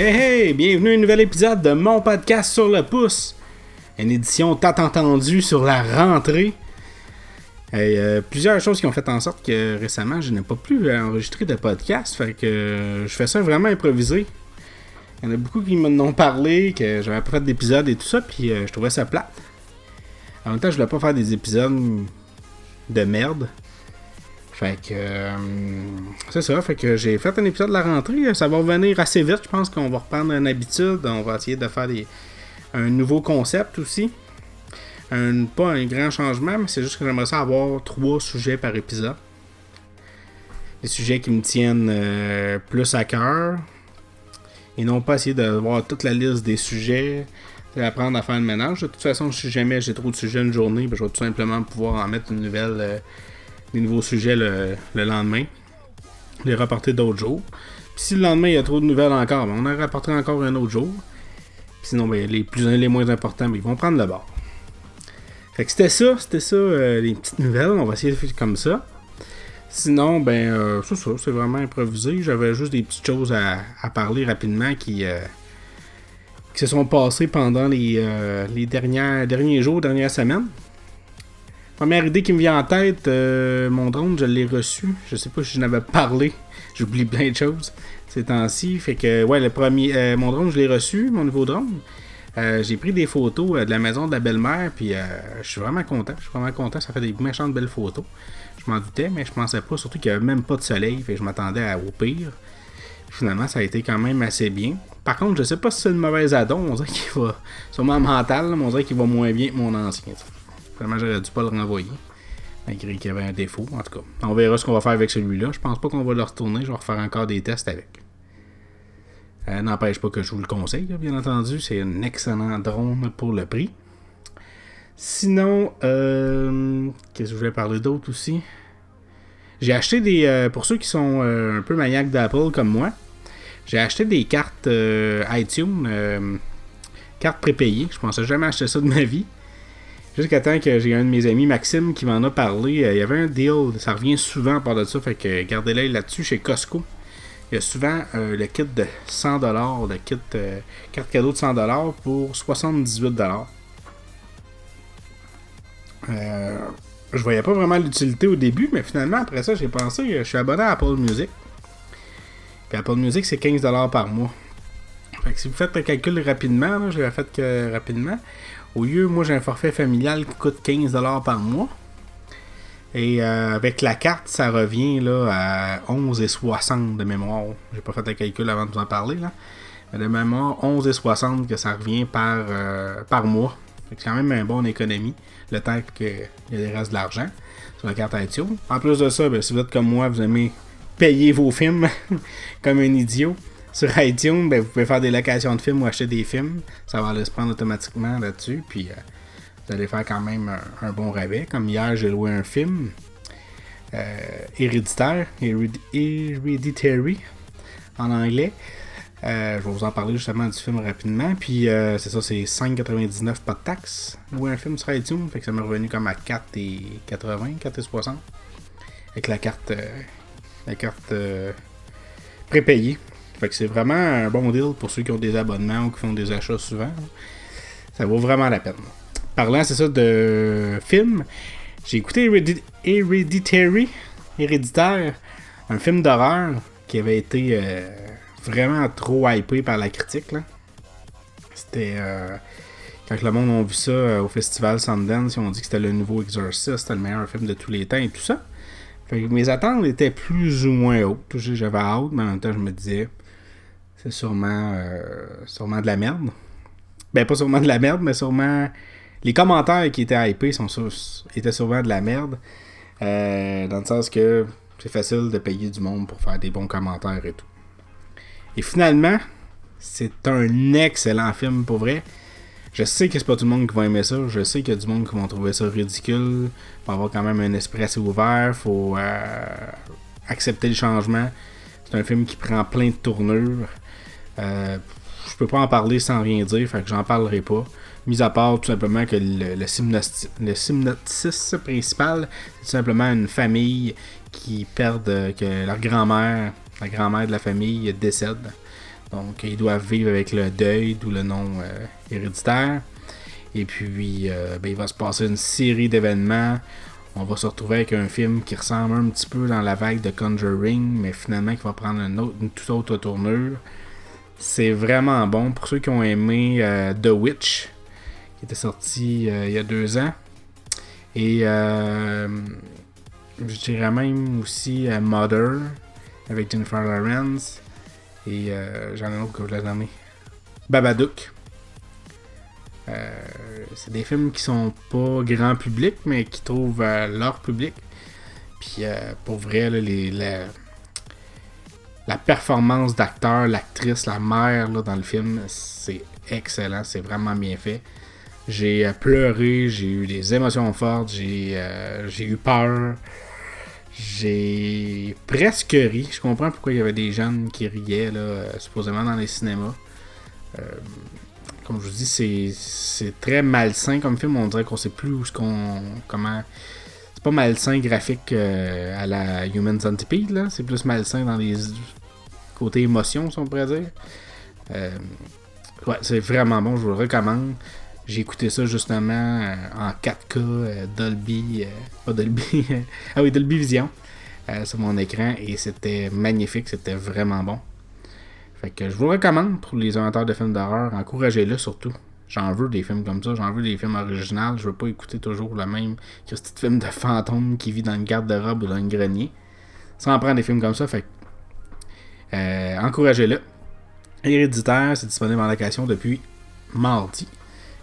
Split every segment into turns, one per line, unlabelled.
Hey hey, bienvenue à un nouvel épisode de mon podcast sur le pouce. Une édition tant entendue sur la rentrée. Euh, plusieurs choses qui ont fait en sorte que récemment je n'ai pas plus enregistré de podcast. Fait que euh, je fais ça vraiment improvisé. Il y en a beaucoup qui m'en ont parlé, que j'avais pas fait d'épisode et tout ça, puis euh, je trouvais ça plate. En même temps, je voulais pas faire des épisodes de merde. Fait que. euh, c'est ça. Fait que j'ai fait un épisode de la rentrée. Ça va revenir assez vite. Je pense qu'on va reprendre une habitude. On va essayer de faire des, un nouveau concept aussi. Pas un grand changement, mais c'est juste que j'aimerais ça avoir trois sujets par épisode. Des sujets qui me tiennent euh, plus à cœur. Et non pas essayer de voir toute la liste des sujets. et apprendre à faire le ménage. De toute façon, si jamais j'ai trop de sujets une journée, ben, je vais tout simplement pouvoir en mettre une nouvelle. euh, des nouveaux sujets le, le lendemain. Les rapporter d'autres jours. Puis si le lendemain il y a trop de nouvelles encore, ben, on en rapportera encore un autre jour. Puis sinon, ben, les plus les moins importants, ben, ils vont prendre le bord. Fait que c'était ça, c'était ça, euh, les petites nouvelles. On va essayer de faire comme ça. Sinon, ben, euh, c'est ça, c'est vraiment improvisé. J'avais juste des petites choses à, parler rapidement qui, euh, qui se sont passées pendant les, euh, derniers jours, dernières semaines. Première idée qui me vient en tête, euh, mon drone, je l'ai reçu. Je sais pas si je n'avais parlé. J'oublie plein de choses ces temps-ci. Fait que, ouais, le premier, euh, mon drone, je l'ai reçu, mon nouveau drone. Euh, j'ai pris des photos de la maison de la belle-mère, puis je suis vraiment content. Je suis vraiment content. Ça fait des méchantes belles photos. Je m'en doutais, mais je pensais pas, surtout qu'il n'y avait même pas de soleil. Fait que je m'attendais au pire. Finalement, ça a été quand même assez bien. Par contre, je sais pas si c'est une mauvaise addon. On dirait qu'il va. Sûrement mental, là, mais on dirait qu'il va moins bien que mon ancien. Vraiment, j'aurais dû pas le renvoyer. Malgré qu'il y avait un défaut, en tout cas. On verra ce qu'on va faire avec celui-là. Je pense pas qu'on va le retourner. Je vais refaire encore des tests avec. Euh, N'empêche pas que je vous le conseille, bien entendu. C'est un excellent drone pour le prix. Sinon, euh, qu'est-ce que je voulais parler d'autre aussi? J'ai acheté des. euh, pour ceux qui sont euh, un peu maniaques d'Apple comme moi, j'ai acheté des cartes iTunes, cartes prépayées. Je pensais jamais acheter ça de ma vie. Jusqu'à temps que j'ai un de mes amis, Maxime, qui m'en a parlé. Euh, Il y avait un deal, ça revient souvent par de ça, fait que gardez l'œil là-dessus chez Costco. Il y a souvent euh, le kit de 100$, le kit euh, carte cadeau de 100$ pour 78$. Euh, je voyais pas vraiment l'utilité au début, mais finalement, après ça, j'ai pensé, euh, je suis abonné à Apple Music. Puis Apple Music, c'est 15$ par mois. Fait que si vous faites le calcul rapidement, là, je l'ai fait que rapidement. Au lieu, moi j'ai un forfait familial qui coûte 15$ par mois. Et euh, avec la carte, ça revient là, à 11,60 de mémoire. J'ai pas fait le calcul avant de vous en parler. Là. Mais de mémoire, 11,60 que ça revient par, euh, par mois. C'est quand même une bonne économie. Le temps qu'il y a des restes de l'argent sur la carte iTunes. En plus de ça, ben, si vous êtes comme moi, vous aimez payer vos films comme un idiot. Sur iTunes, ben, vous pouvez faire des locations de films ou acheter des films. Ça va aller se prendre automatiquement là-dessus. Puis euh, vous allez faire quand même un, bon rabais. Comme hier, j'ai loué un film euh, héréditaire, Héréd- Hereditary en anglais. Euh, je vais vous en parler justement du film rapidement. Puis euh, c'est ça, c'est 5,99 pas de taxes. Louer un film sur iTunes, fait que ça m'est revenu comme à 4,80, 4,60. Avec la carte, la carte prépayée. Fait que c'est vraiment un bon deal pour ceux qui ont des abonnements ou qui font des achats souvent. Ça vaut vraiment la peine. Parlant, c'est ça, de films, j'ai écouté Heredit- Hereditary, Héréditaire, un film d'horreur qui avait été euh, vraiment trop hypé par la critique. C'était. euh, quand le monde a vu ça euh, au festival Sundance, ils ont dit que c'était le nouveau Exorcist, c'était le meilleur film de tous les temps et tout ça. Fait que mes attentes étaient plus ou moins hautes. J'avais hâte, mais en même temps, je me disais, c'est sûrement, euh, sûrement de la merde. Ben, pas sûrement de la merde, mais sûrement. Les commentaires qui étaient hypés sont étaient souvent de la merde. Euh, dans le sens que c'est facile de payer du monde pour faire des bons commentaires et tout. Et finalement, c'est un excellent film pour vrai. Je sais que c'est pas tout le monde qui va aimer ça. Je sais qu'il y a du monde qui vont trouver ça ridicule. Faut avoir quand même un esprit assez ouvert. Faut euh, accepter le changement. C'est un film qui prend plein de tournures. Euh, je peux pas en parler sans rien dire, fait que j'en parlerai pas. Mis à part tout simplement que le, le, principal, c'est tout simplement une famille qui perd, que leur grand-mère, la grand-mère de la famille décède Donc, ils doivent vivre avec le deuil, d'où le nom euh, héréditaire. Et puis, euh, ben, il va se passer une série d'événements. On va se retrouver avec un film qui ressemble un petit peu dans la vague de Conjuring, mais finalement qui va prendre une toute autre tournure. C'est vraiment bon. Pour ceux qui ont aimé euh, The Witch, qui était sorti il y a deux ans. Et je dirais même aussi Mother avec Jennifer Lawrence. Et euh, j'en ai un autre que je voulais nommer. Babadook. Euh, c'est des films qui sont pas grand public, mais qui trouvent euh, leur public. Puis pour vrai, les, la, performance d'acteur, l'actrice, la mère dans le film, c'est excellent, c'est vraiment bien fait. J'ai pleuré, j'ai eu des émotions fortes, j'ai eu peur. J'ai presque ri. Je comprends pourquoi il y avait des jeunes qui riaient, là, euh, supposément dans les cinémas. Euh, comme je vous dis, c'est très malsain comme film. On dirait qu'on sait plus où ce qu'on. comment. C'est pas malsain graphique euh, à la Human Centipede, là. C'est plus malsain dans les côtés émotions, si on pourrait dire. ouais, c'est vraiment bon, je vous le recommande. J'ai écouté ça justement euh, en 4K, euh, Dolby, euh, pas Dolby, ah oui, Dolby Vision sur mon écran et c'était magnifique, c'était vraiment bon. Fait que je vous le recommande pour les amateurs de films d'horreur, encouragez-le surtout. J'en veux des films comme ça, j'en veux des films originaux, je veux pas écouter toujours le même que ce film de fantôme qui vit dans une garde-robe ou dans un grenier. Sans prendre des films comme ça, fait encouragez-le. Héréditaire, c'est disponible en location depuis mardi.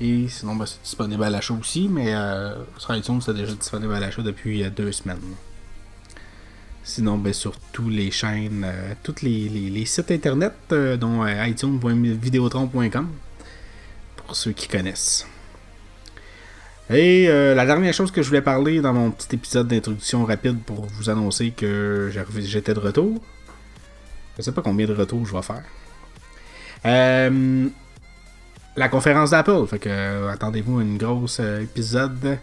Et sinon, ben, c'est disponible à l'achat aussi, mais euh, sur iTunes, c'est déjà disponible à l'achat depuis euh, deux semaines. Sinon, ben, sur tous les chaînes, euh, tous les, sites internet, dont iTunes.videotron.com, pour ceux qui connaissent. Et la dernière chose que je voulais parler dans mon petit épisode d'introduction rapide pour vous annoncer que j'étais de retour. Je sais pas combien de retours je vais faire. Euh, la conférence d'Apple. Fait que euh, attendez-vous un gros euh, épisode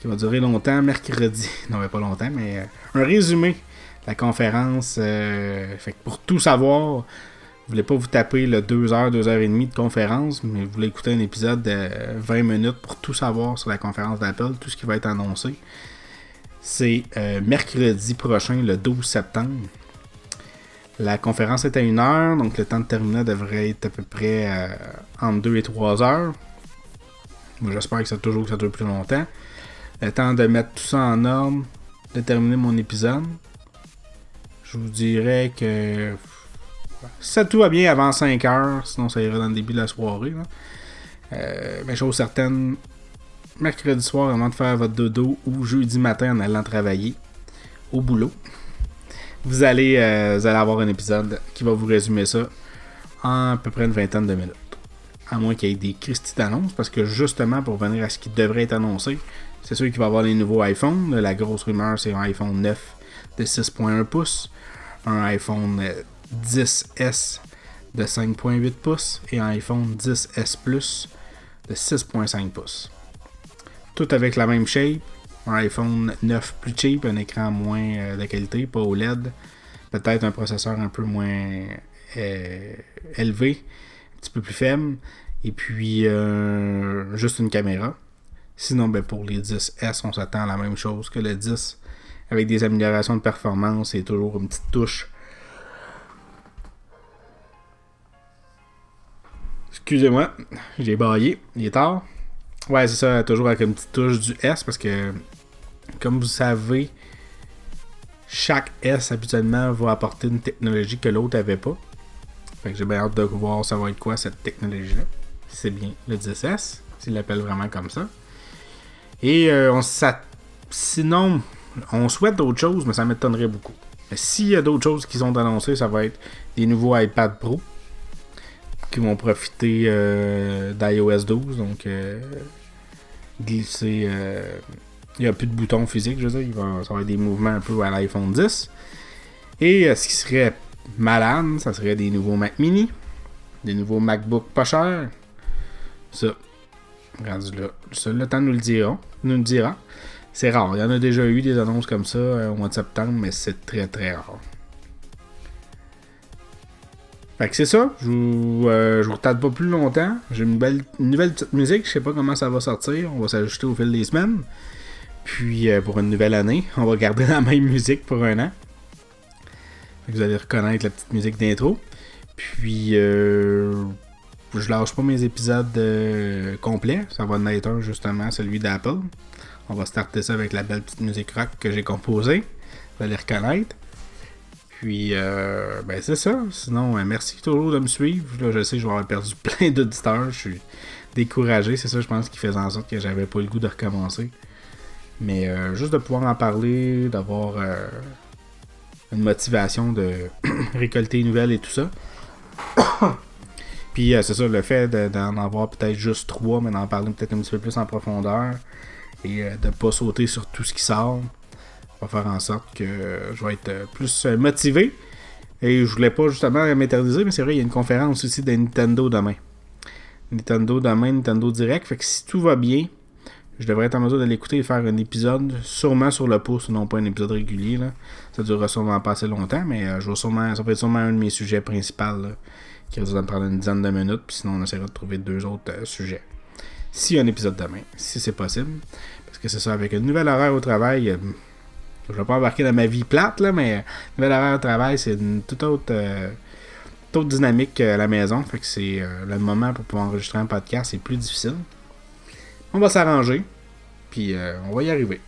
qui va durer longtemps, mercredi. Non, mais pas longtemps, mais un résumé la conférence. fait que pour tout savoir, vous voulez pas vous taper le 2h, 2h30 de conférence, mais vous voulez écouter un épisode de 20 minutes pour tout savoir sur la conférence d'Apple, tout ce qui va être annoncé. C'est mercredi prochain, le 12 septembre. La conférence est à une heure, donc le temps de terminer devrait être à peu près euh, entre 2 et 3 heures. J'espère que ça toujours que ça dure plus longtemps. Le temps de mettre tout ça en ordre, de terminer mon épisode. Je vous dirais que ça tout va bien avant 5 heures, sinon ça ira dans le début de la soirée. Euh, mais chose certaine, mercredi soir avant de faire votre dodo ou jeudi matin en allant travailler au boulot vous allez, euh, avoir un épisode qui va vous résumer ça en à peu près une vingtaine de minutes. À moins qu'il y ait des Christie d'annonces, parce que justement, pour venir à ce qui devrait être annoncé, c'est sûr qu'il va y avoir les nouveaux iPhones. La grosse rumeur, c'est un iPhone 9 de 6.1 pouces, un iPhone 10S de 5.8 pouces et un iPhone 10S Plus de 6.5 pouces. Tout avec la même shape, un iPhone 9 plus cheap, un écran moins euh, de qualité, pas OLED, peut-être un processeur un peu moins euh, élevé, un petit peu plus faible, et puis euh, juste une caméra. Sinon, ben, pour les 10S, on s'attend à la même chose que le 10, avec des améliorations de performance et toujours une petite touche. Excusez-moi, j'ai baillé, il est tard. Ouais, c'est ça, toujours avec une petite touche du S parce que comme vous savez, chaque S habituellement va apporter une technologie que l'autre n'avait pas. Fait que j'ai bien hâte de voir ça va être quoi cette technologie-là. C'est bien le 10S, s'il l'appelle vraiment comme ça. Et euh, on sinon, on souhaite d'autres choses, mais ça m'étonnerait beaucoup. S'il y a d'autres choses qui sont annoncées, ça va être des nouveaux iPad Pro qui vont profiter euh, d'iOS 12, donc euh, glisser il n'y a plus de boutons physiques, je veux dire. Il va, ça va être des mouvements un peu à l'iPhone 10. Et euh, ce qui serait malade, ça serait des nouveaux Mac mini, des nouveaux MacBook pas chers. Ça, rendu là. Le temps nous le dira. Nous le dira. C'est rare. Il y en a déjà eu des annonces comme ça euh, au mois de septembre, mais c'est très très rare. Fait que c'est ça. Je vous, euh, je vous retarde pas plus longtemps. J'ai une nouvelle petite musique. Je sais pas comment ça va sortir. On va s'ajuster au fil des semaines. Puis euh, pour une nouvelle année, on va garder la même musique pour un an. Vous allez reconnaître la petite musique d'intro. Puis euh, je lâche pas mes épisodes euh, complets. Ça va en être un justement, celui d'Apple. On va starter ça avec la belle petite musique rock que j'ai composée. Vous allez reconnaître. Puis, euh, ben c'est ça. Sinon, euh, merci toujours de me suivre. Là, je sais, je vais avoir perdu plein d'auditeurs. Je suis découragé. C'est ça, je pense, qui faisait en sorte que j'avais pas le goût de recommencer. Mais euh, juste de pouvoir en parler, d'avoir euh, une motivation de récolter une nouvelles et tout ça. Puis, euh, c'est ça, le fait de- d'en avoir peut-être juste trois, mais d'en parler peut-être un petit peu plus en profondeur et de pas sauter sur tout ce qui sort va faire en sorte que je vais être plus motivé. Et je voulais pas justement m'éterniser, mais c'est vrai, il y a une conférence aussi de Nintendo demain. Nintendo demain, Nintendo Direct. Fait que si tout va bien, je devrais être en mesure de l'écouter et faire un épisode, sûrement sur le pouce, non pas un épisode régulier. Là. Ça durera sûrement pas assez longtemps, mais euh, je vais sûrement, ça va être sûrement un de mes sujets principaux qui de me prendre une dizaine de minutes. Puis sinon, on essaiera de trouver deux autres euh, sujets. S'il y a un épisode demain, si c'est possible. Parce que c'est ça, avec une nouvelle horaire au travail, euh, je vais pas embarquer dans ma vie plate, là, mais nouvelle horaire au travail, c'est une toute autre, dynamique à la maison. Fait que c'est le moment pour pouvoir enregistrer un podcast, c'est plus difficile. On va s'arranger, puis euh, on va y arriver.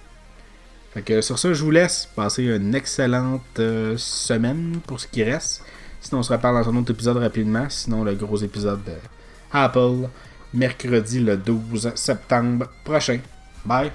Fait que sur ça, je vous laisse passer une excellente euh, semaine pour ce qui reste. Sinon, on se reparle dans un autre épisode rapidement. Sinon, le gros épisode de Apple, mercredi le 12 septembre prochain. Bye!